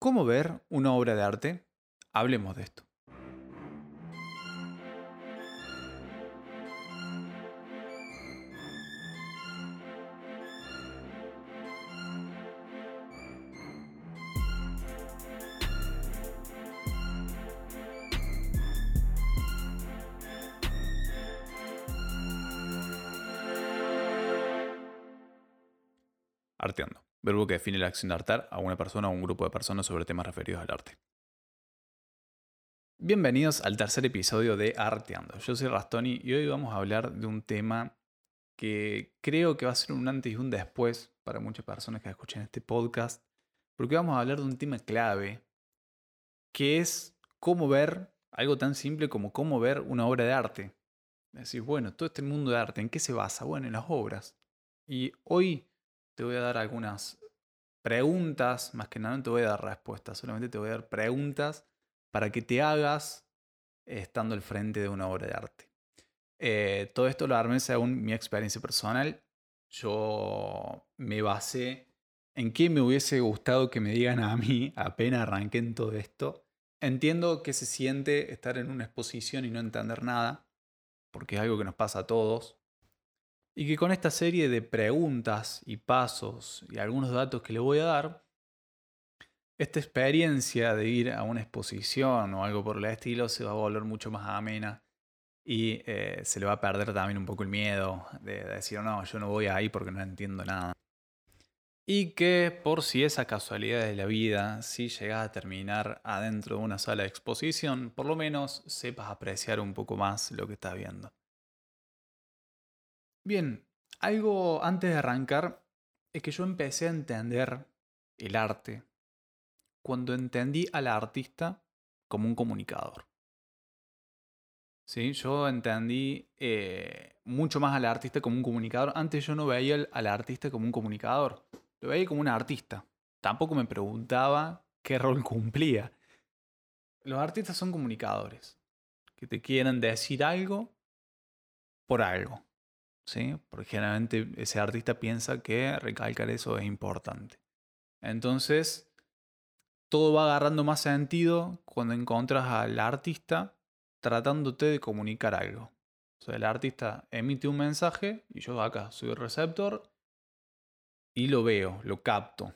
¿Cómo ver una obra de arte? Hablemos de esto. Verbo que define la acción de artar a una persona o un grupo de personas sobre temas referidos al arte. Bienvenidos al tercer episodio de Arteando. Yo soy Rastoni y hoy vamos a hablar de un tema que creo que va a ser un antes y un después para muchas personas que escuchen este podcast, porque vamos a hablar de un tema clave, que es cómo ver algo tan simple como cómo ver una obra de arte. Decís, bueno, todo este mundo de arte, ¿en qué se basa? Bueno, en las obras. Y hoy te voy a dar algunas preguntas, más que nada no te voy a dar respuestas, solamente te voy a dar preguntas para que te hagas estando al frente de una obra de arte. Eh, todo esto lo armé según mi experiencia personal. Yo me basé en qué me hubiese gustado que me digan a mí apenas arranqué en todo esto. Entiendo que se siente estar en una exposición y no entender nada, porque es algo que nos pasa a todos. Y que con esta serie de preguntas y pasos y algunos datos que le voy a dar, esta experiencia de ir a una exposición o algo por el estilo se va a volver mucho más amena y eh, se le va a perder también un poco el miedo de, decir, no, yo no voy ahí porque no entiendo nada. Y que por si esa casualidad de la vida, si llegas a terminar adentro de una sala de exposición, por lo menos sepas apreciar un poco más lo que estás viendo. Bien, algo antes de arrancar es que yo empecé a entender el arte cuando entendí al artista como un comunicador. ¿Sí? Yo entendí eh, mucho más al artista como un comunicador. Antes yo no veía al, artista como un comunicador, lo veía como un artista. Tampoco me preguntaba qué rol cumplía. Los artistas son comunicadores, que te quieren decir algo por algo. Porque generalmente ese artista piensa que recalcar eso es importante. Entonces, todo va agarrando más sentido cuando encontras al artista tratándote de comunicar algo. O sea, el artista emite un mensaje y yo acá soy el receptor y lo veo, lo capto.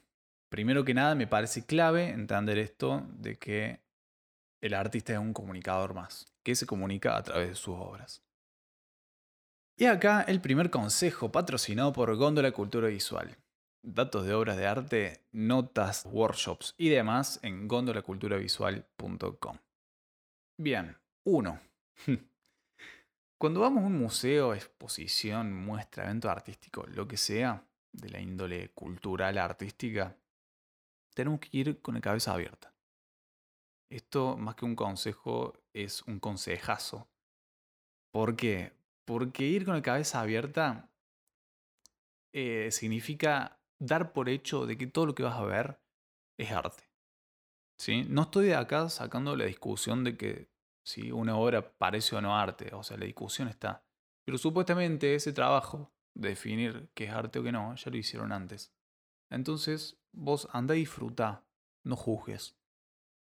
Primero que nada, me parece clave entender esto de que el artista es un comunicador más, que se comunica a través de sus obras. Y acá el primer consejo patrocinado por Góndola Cultura Visual. Datos de obras de arte, notas, workshops y demás en gondolaculturavisual.com. Bien, 1. Cuando vamos a un museo, exposición, muestra, evento artístico, lo que sea, de la índole cultural, artística, tenemos que ir con la cabeza abierta. Esto, más que un consejo, es un consejazo. ¿Por qué? Porque ir con la cabeza abierta eh, significa dar por hecho de que todo lo que vas a ver es arte. ¿Sí? No estoy de acá sacando la discusión de que si una obra parece o no arte. O sea, la discusión está. Pero supuestamente ese trabajo de definir qué es arte o qué no, ya lo hicieron antes. Entonces, vos anda y disfruta, no juzgues.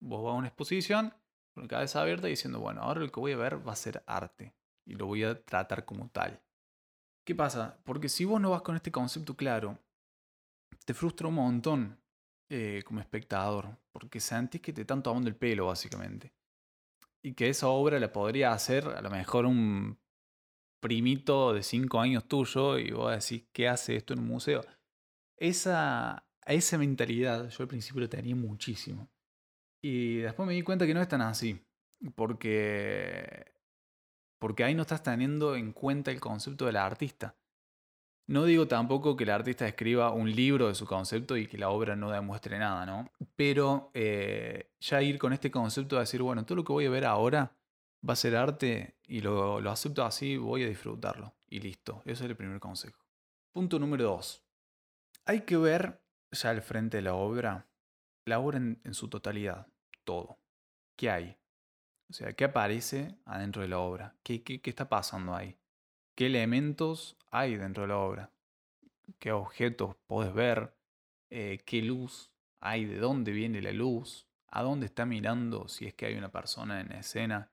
Vos vas a una exposición con la cabeza abierta diciendo, bueno, ahora lo que voy a ver va a ser arte y lo voy a tratar como tal. ¿Qué pasa? Porque si vos no vas con este concepto claro, te frustra un montón eh, como espectador, porque sentís que te están tomando el pelo, básicamente. Y que esa obra la podría hacer a lo mejor un primito de 5 años tuyo y vos decís, ¿qué hace esto en un museo? Esa, esa mentalidad yo al principio lo tenía muchísimo. Y después me di cuenta que no es tan así. Porque porque ahí no estás teniendo en cuenta el concepto del artista. No digo tampoco que el artista escriba un libro de su concepto y que la obra no demuestre nada, ¿no? Pero eh, ya ir con este concepto de decir, bueno, todo lo que voy a ver ahora va a ser arte y lo, acepto así, voy a disfrutarlo. Y listo, ese es el primer consejo. Punto número dos. Hay que ver ya al frente de la obra, la obra en su totalidad, todo. ¿Qué hay? O sea, ¿qué aparece adentro de la obra? ¿Qué, qué, está pasando ahí? ¿Qué elementos hay dentro de la obra? ¿Qué objetos podés ver? Eh, ¿Qué luz hay, de dónde viene la luz, a dónde está mirando si es que hay una persona en escena,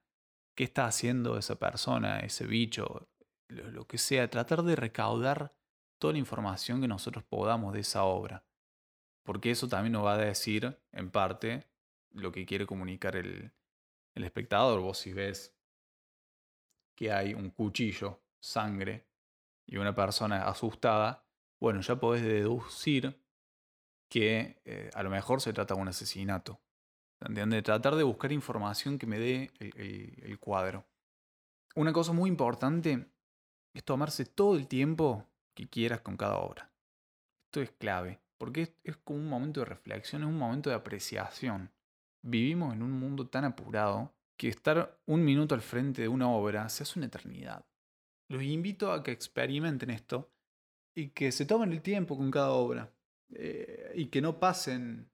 qué está haciendo esa persona, ese bicho, lo, que sea, tratar de recaudar toda la información que nosotros podamos de esa obra. Porque eso también nos va a decir, en parte, lo que quiere comunicar el, el espectador. Vos si ves que hay un cuchillo, sangre, y una persona asustada, bueno, ya podés deducir que eh, a lo mejor se trata de un asesinato. ¿Entiendes? Tratar de buscar información que me dé el, cuadro. Una cosa muy importante es tomarse todo el tiempo que quieras con cada obra. Esto es clave, porque es, es como un momento de reflexión, es un momento de apreciación. Vivimos en un mundo tan apurado que estar un minuto al frente de una obra se hace una eternidad. Los invito a que experimenten esto y que se tomen el tiempo con cada obra. Eh, y que no pasen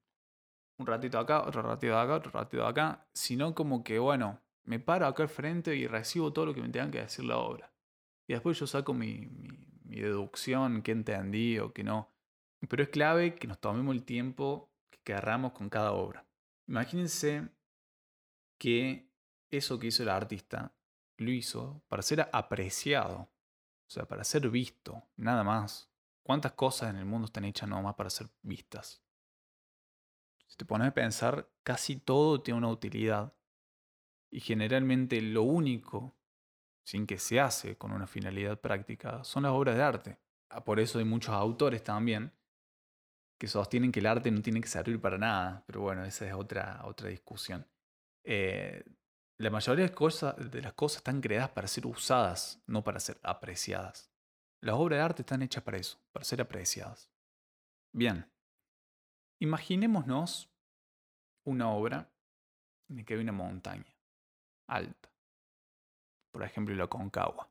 un ratito acá, otro ratito acá, otro ratito acá, sino como que, bueno, me paro acá al frente y recibo todo lo que me tengan que decir la obra. Y después yo saco mi, mi, deducción, qué entendí o qué no. Pero es clave que nos tomemos el tiempo que querramos con cada obra. Imagínense que eso que hizo el artista lo hizo para ser apreciado, o sea, para ser visto, nada más. ¿Cuántas cosas en el mundo están hechas nomás para ser vistas? Si te pones a pensar, casi todo tiene una utilidad. Y generalmente lo único, sin que se hace con una finalidad práctica, son las obras de arte. Ah, por eso hay muchos autores también que sostienen que el arte no tiene que servir para nada. Pero bueno, esa es otra, otra discusión. Eh, la mayoría de, de las cosas están creadas para ser usadas, no para ser apreciadas. Las obras de arte están hechas para eso, para ser apreciadas. Bien, imaginémonos una obra en la que hay una montaña alta, por ejemplo la Concagua.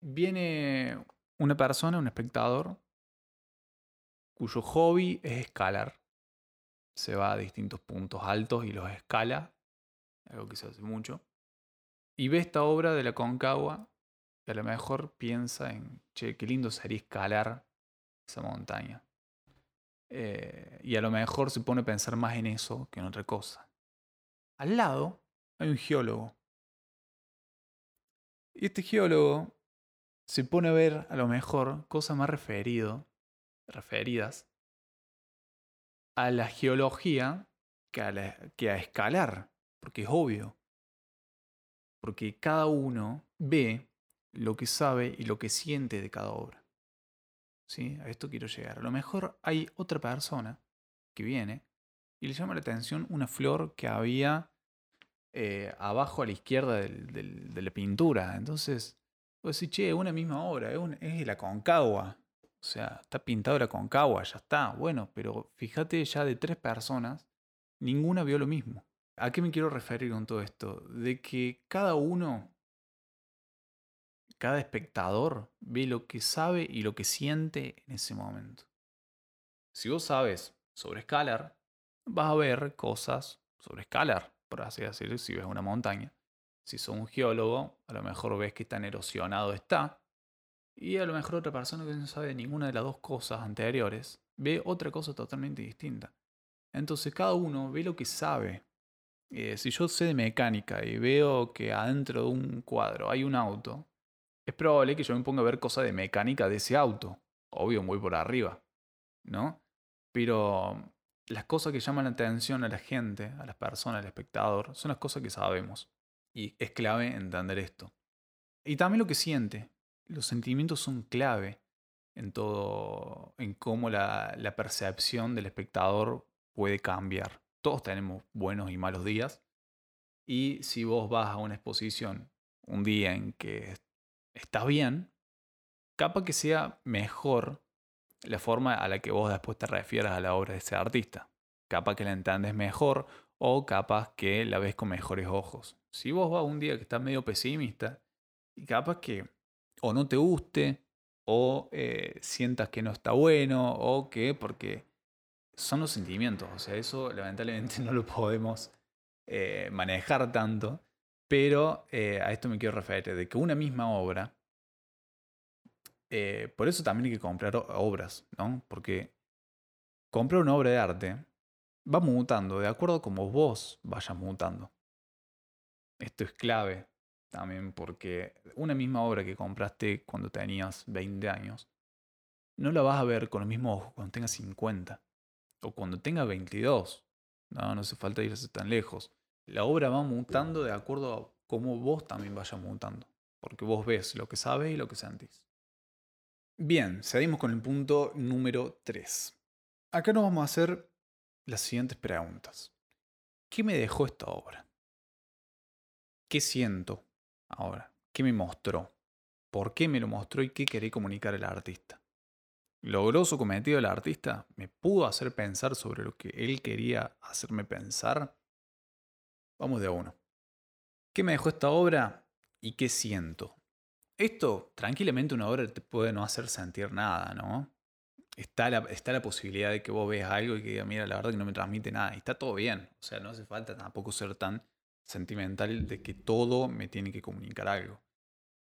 Viene una persona, un espectador, cuyo hobby es escalar. Se va a distintos puntos altos y los escala, algo que se hace mucho. Y ve esta obra de la Concagua y a lo mejor piensa en, che, qué lindo sería escalar esa montaña. Eh, y a lo mejor se pone a pensar más en eso que en otra cosa. Al lado hay un geólogo. Y este geólogo se pone a ver a lo mejor cosas más referido, referidas a la geología que a, escalar, porque es obvio. Porque cada uno ve lo que sabe y lo que siente de cada obra. ¿Sí? A esto quiero llegar. A lo mejor hay otra persona que viene y le llama la atención una flor que había eh, abajo a la izquierda de la pintura. Entonces, pues sí, che, una misma obra, es, es concagua. O sea, está pintado la concagua, ya está. Bueno, pero fíjate ya de tres personas, ninguna vio lo mismo. ¿A qué me quiero referir con todo esto? De que cada uno cada espectador ve lo que sabe y lo que siente en ese momento. Si vos sabes sobre escalar, vas a ver cosas sobre escalar, por así decirlo, si ves una montaña. Si sos un geólogo, a lo mejor ves que tan erosionado está. Y a lo mejor otra persona que no sabe ninguna de las dos cosas anteriores ve otra cosa totalmente distinta. Entonces cada uno ve lo que sabe. Eh, si yo sé de mecánica y veo que adentro de un cuadro hay un auto, es probable que yo me ponga a ver cosas de mecánica de ese auto. Obvio, muy por arriba, ¿no? Pero las cosas que llaman la atención a la gente, a las personas, al espectador, son las cosas que sabemos. Y es clave entender esto. Y también lo que siente. Los sentimientos son clave en todo, en cómo la, la percepción del espectador puede cambiar. Todos tenemos buenos y malos días. Y si vos vas a una exposición un día en que está bien, capaz que sea mejor la forma a la que vos después te refieras a la obra de ese artista. Capaz que la entiendes mejor o capaz que la ves con mejores ojos. Si vos vas un día que estás medio pesimista y capaz que o no te guste o eh, sientas que no está bueno o que porque son los sentimientos. O sea, eso lamentablemente no lo podemos eh, manejar tanto. Pero eh, a esto me quiero referir, de que una misma obra, por eso también hay que comprar obras, ¿no? Porque comprar una obra de arte va mutando de acuerdo a como vos vayas mutando. Esto es clave también porque una misma obra que compraste cuando tenías 20 años, no la vas a ver con los mismos ojos cuando tengas 50 o cuando tengas 22. No, no hace falta irse tan lejos. La obra va mutando de acuerdo a cómo vos también vayas mutando, porque vos ves lo que sabes y lo que sentís. Bien, seguimos con el punto número 3. Acá nos vamos a hacer las siguientes preguntas. ¿Qué me dejó esta obra? ¿Qué siento ahora? ¿Qué me mostró? ¿Por qué me lo mostró y qué quería comunicar el artista? ¿Logró su cometido el artista? ¿Me pudo hacer pensar sobre lo que él quería hacerme pensar? Vamos de a uno. ¿Qué me dejó esta obra y qué siento? Esto, tranquilamente, una obra te puede no hacer sentir nada, ¿no? está la, está la posibilidad de que vos veas algo y que digas, mira, la verdad que no me transmite nada. Y está todo bien. O sea, no hace falta tampoco ser tan sentimental de que todo me tiene que comunicar algo.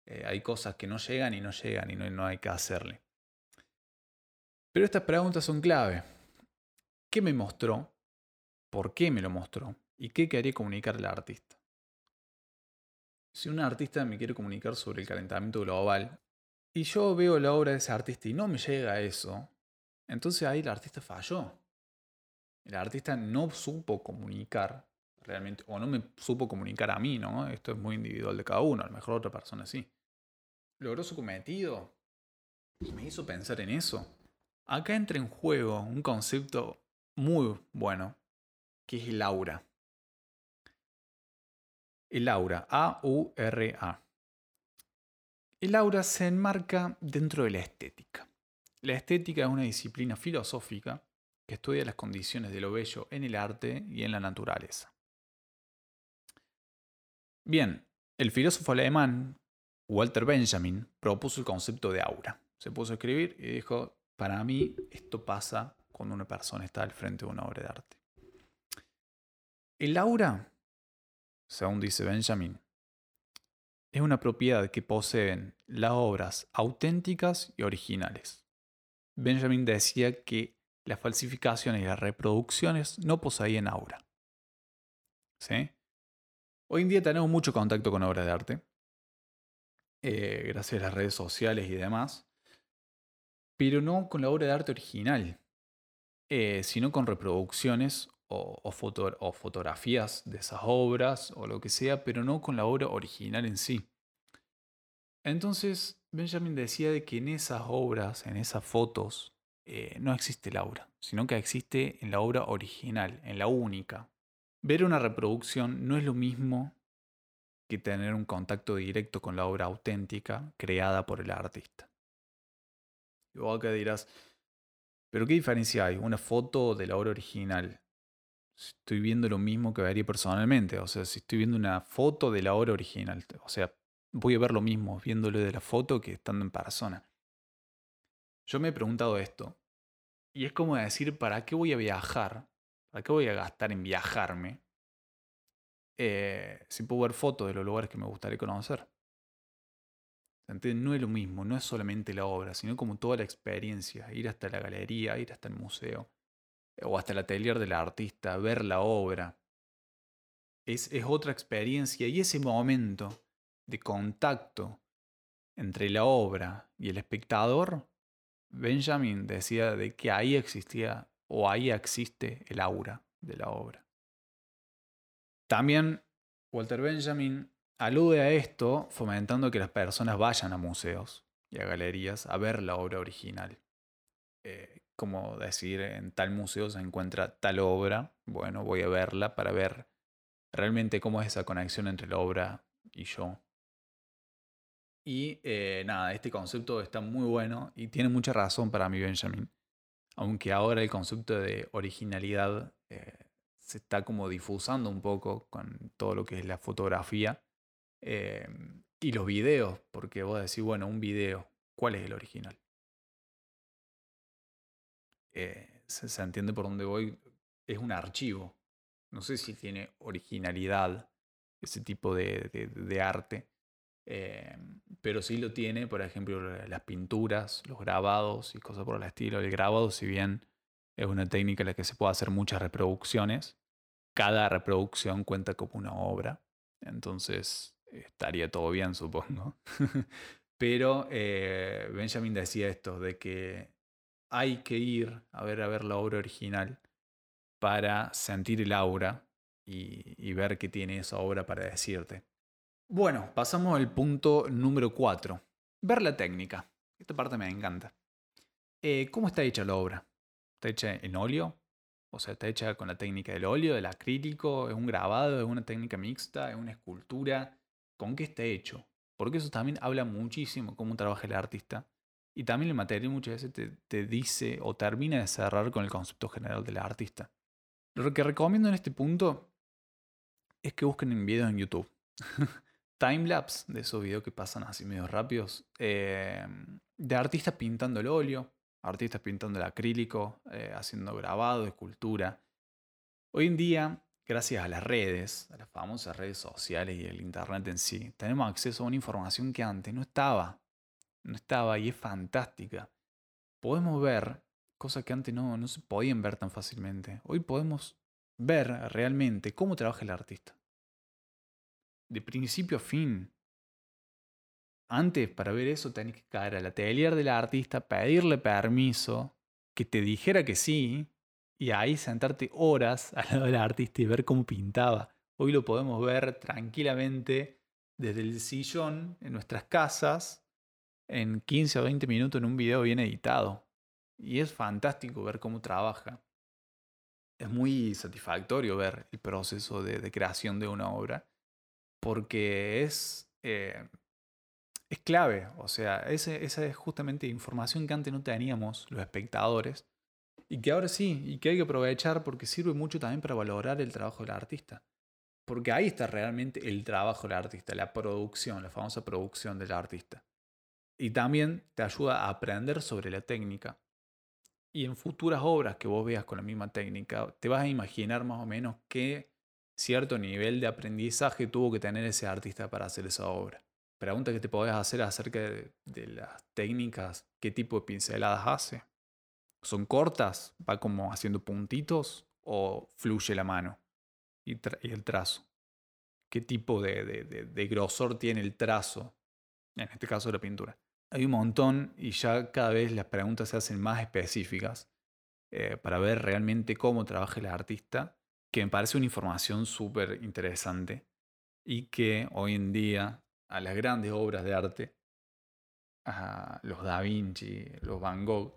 Eh, hay cosas que no llegan y no llegan y no, no hay que hacerle. Pero estas preguntas son clave. ¿Qué me mostró? ¿Por qué me lo mostró? ¿Y qué quería comunicar el artista? Si un artista me quiere comunicar sobre el calentamiento global y yo veo la obra de ese artista y no me llega a eso, entonces ahí el artista falló. El artista no supo comunicar realmente, o no me supo comunicar a mí, ¿no? Esto es muy individual de cada uno, a lo mejor otra persona sí. Logró su cometido y me hizo pensar en eso. Acá entra en juego un concepto muy bueno, que es el aura. El aura, A-U-R-A. El aura se enmarca dentro de la estética. La estética es una disciplina filosófica que estudia las condiciones de lo bello en el arte y en la naturaleza. Bien, el filósofo alemán Walter Benjamin propuso el concepto de aura. Se puso a escribir y dijo, para mí esto pasa cuando una persona está al frente de una obra de arte. El aura, según dice Benjamin, es una propiedad que poseen las obras auténticas y originales. Benjamin decía que las falsificaciones y las reproducciones no poseían aura. ¿Sí? Hoy en día tenemos mucho contacto con obras de arte, eh, gracias a las redes sociales y demás, pero no con la obra de arte original, eh, sino con reproducciones o, fotografías de esas obras o lo que sea, pero no con la obra original en sí. Entonces, Benjamin decía de que en esas obras, en esas fotos, eh, no existe el aura, sino que existe en la obra original, en la única. Ver una reproducción no es lo mismo que tener un contacto directo con la obra auténtica creada por el artista. Y vos acá dirás, pero ¿qué diferencia hay? Una foto de la obra original. Estoy viendo lo mismo que vería personalmente. O sea, si estoy viendo una foto de la obra original. O sea, voy a ver lo mismo viéndolo de la foto que estando en persona. Yo me he preguntado esto. Y es como decir, ¿para qué voy a viajar? ¿Para qué voy a gastar en viajarme? Eh, si puedo ver fotos de los lugares que me gustaría conocer. No es lo mismo, no es solamente la obra, sino como toda la experiencia. Ir hasta la galería, ir hasta el museo, o hasta el atelier del artista, ver la obra. Es, es otra experiencia y ese momento de contacto entre la obra y el espectador, Benjamin decía de que ahí existía o ahí existe el aura de la obra. También Walter Benjamin alude a esto fomentando que las personas vayan a museos y a galerías a ver la obra original. Eh, como decir, en tal museo se encuentra tal obra, bueno, voy a verla para ver realmente cómo es esa conexión entre la obra y yo. Y eh, nada, este concepto está muy bueno y tiene mucha razón para mí Benjamin. Aunque ahora el concepto de originalidad eh, se está como difusando un poco con todo lo que es la fotografía eh, y los videos, porque vos decís, bueno, un video, ¿cuál es el original? se, entiende por dónde voy, es un archivo. No sé si tiene originalidad ese tipo de arte eh, pero sí lo tiene, por ejemplo, las pinturas, los grabados y cosas por el estilo. El grabado, si bien Es una técnica en la que se puede hacer muchas reproducciones. Cada reproducción cuenta como una obra. Entonces estaría todo bien, supongo. Pero eh, Benjamin decía esto, de que hay que ir a ver, a ver la obra original para sentir el aura y, ver qué tiene esa obra para decirte. Bueno, pasamos al punto número 4. Ver la técnica. Esta parte me encanta. Eh, ¿Cómo está hecha la obra? ¿Está hecha en óleo? O sea, está hecha con la técnica del óleo, del acrílico, es un grabado, es una técnica mixta, es una escultura. ¿Con qué está hecho? Porque eso también habla muchísimo cómo trabaja el artista. Y también el material muchas veces te, te dice o termina de cerrar con el concepto general del artista. Lo que recomiendo en este punto es que busquen en videos en YouTube. Timelapse, de esos videos que pasan así medio rápidos, eh, de artistas pintando el óleo, artistas pintando el acrílico, eh, haciendo grabado, escultura. Hoy en día, gracias a las redes, a las famosas redes sociales y el internet en sí, tenemos acceso a una información que antes no estaba. No estaba y es fantástica. Podemos ver cosas que antes no, no se podían ver tan fácilmente. Hoy podemos ver realmente cómo trabaja el artista. De principio a fin. Antes, para ver eso, tenés que caer al atelier del artista, pedirle permiso, que te dijera que sí, y ahí sentarte horas al lado del artista y ver cómo pintaba. Hoy lo podemos ver tranquilamente desde el sillón en nuestras casas en 15 o 20 minutos en un video bien editado. Y es fantástico ver cómo trabaja es muy satisfactorio ver el proceso de, creación de una obra, porque es, eh, es clave, o sea, esa es justamente información que antes no teníamos los espectadores, y que ahora sí, y que hay que aprovechar porque sirve mucho también para valorar el trabajo del artista. Porque ahí está realmente el trabajo del artista, la producción, la famosa producción del artista. Y también te ayuda a aprender sobre la técnica, y en futuras obras que vos veas con la misma técnica, te vas a imaginar más o menos qué cierto nivel de aprendizaje tuvo que tener ese artista para hacer esa obra. Pregunta que te podés hacer acerca de, las técnicas, qué tipo de pinceladas hace. ¿Son cortas? ¿Va como haciendo puntitos? ¿O fluye la mano y, el trazo? ¿Qué tipo de grosor tiene el trazo? En este caso de la pintura hay un montón y ya cada vez las preguntas se hacen más específicas eh, para ver realmente cómo trabaja el artista, que me parece una información súper interesante y que hoy en día a las grandes obras de arte, a los Da Vinci, los Van Gogh,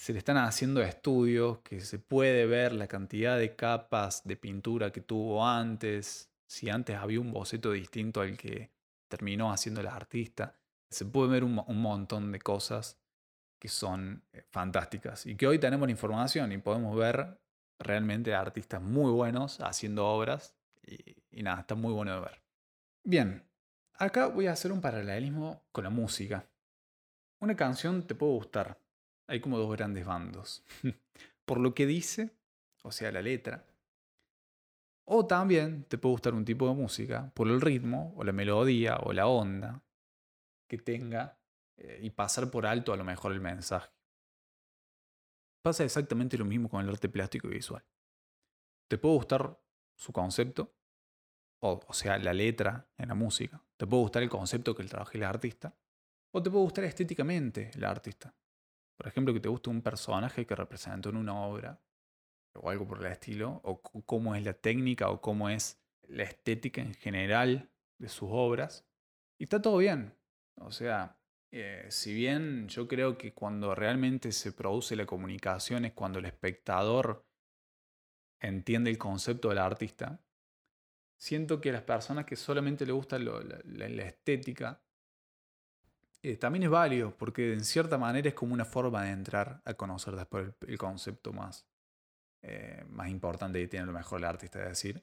se le están haciendo estudios que se puede ver la cantidad de capas de pintura que tuvo antes, si antes había un boceto distinto al que terminó haciendo el artista se puede ver un, montón de cosas que son eh, fantásticas y que hoy tenemos la información y podemos ver realmente artistas muy buenos haciendo obras y, nada, está muy bueno de ver. Bien, acá voy a hacer un paralelismo con la música. Una canción te puede gustar, hay como dos grandes bandos. Por lo que dice, o sea, la letra, o también te puede gustar un tipo de música por el ritmo, o la melodía, o la onda, que tenga eh, y pasar por alto a lo mejor el mensaje. Pasa exactamente lo mismo con el arte plástico y visual. Te puede gustar su concepto, o, sea, la letra en la música. Te puede gustar el concepto que el trabaje el artista, o te puede gustar estéticamente el artista. Por ejemplo, que te guste un personaje que representó en una obra, o algo por el estilo, o cómo es la técnica, o cómo es la estética en general de sus obras. Y está todo bien. O sea, eh, si bien yo creo que cuando realmente se produce la comunicación es cuando el espectador entiende el concepto del artista, siento que las personas que solamente le gusta la, estética, eh, también es válido, porque en cierta manera es como una forma de entrar a conocer después el, concepto más, eh, más importante que tiene lo mejor el artista, es decir.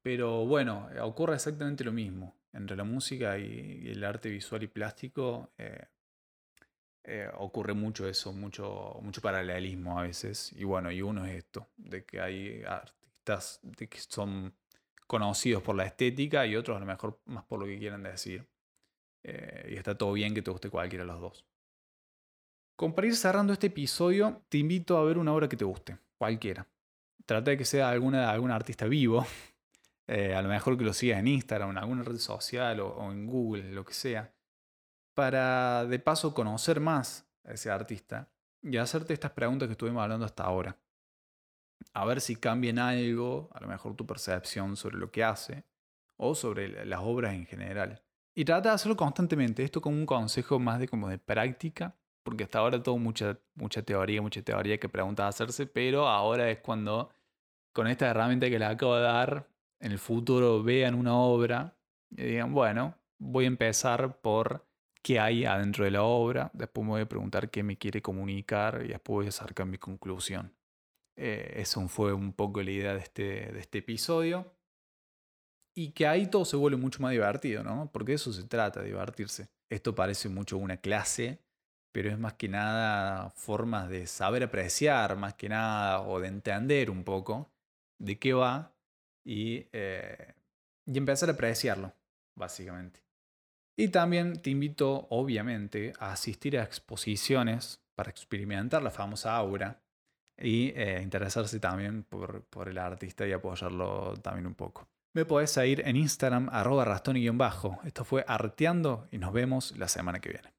Pero bueno, ocurre exactamente lo mismo entre la música y, el arte visual y plástico. Eh, eh, ocurre mucho eso, mucho, mucho paralelismo a veces. Y bueno, y uno es esto, de que hay artistas que son conocidos por la estética y otros a lo mejor más por lo que quieren decir. Eh, y está todo bien que te guste cualquiera de los dos. Como para ir cerrando este episodio, te invito a ver una obra que te guste, cualquiera. Trata de que sea alguna, algún artista vivo, eh, a lo mejor que lo sigas en Instagram, en alguna red social o, en Google, lo que sea, para de paso conocer más a ese artista y hacerte estas preguntas que estuvimos hablando hasta ahora. A ver si cambian algo, a lo mejor tu percepción sobre lo que hace o sobre las obras en general. Y trata de hacerlo constantemente, esto como un consejo más de como de práctica, porque hasta ahora todo mucha, mucha teoría, mucha teoría que preguntas hacerse, pero ahora es cuando con esta herramienta que le acabo de dar, en el futuro vean una obra y digan, bueno, voy a empezar por qué hay adentro de la obra, después me voy a preguntar qué me quiere comunicar y después voy a sacar mi conclusión. Eh, eso fue un poco la idea de este, de este episodio. Y que ahí todo se vuelve mucho más divertido, ¿no? Porque eso se trata, divertirse. Esto parece mucho una clase, pero es más que nada formas de saber apreciar, más que nada, o de entender un poco de qué va y, eh, y empezar a apreciarlo, básicamente. Y también te invito, obviamente, a asistir a exposiciones para experimentar la famosa aura y eh, interesarse también por, por el artista y apoyarlo también un poco. Me podés seguir en Instagram, arroba rastón bajo. Esto fue Arteando y nos vemos la semana que viene.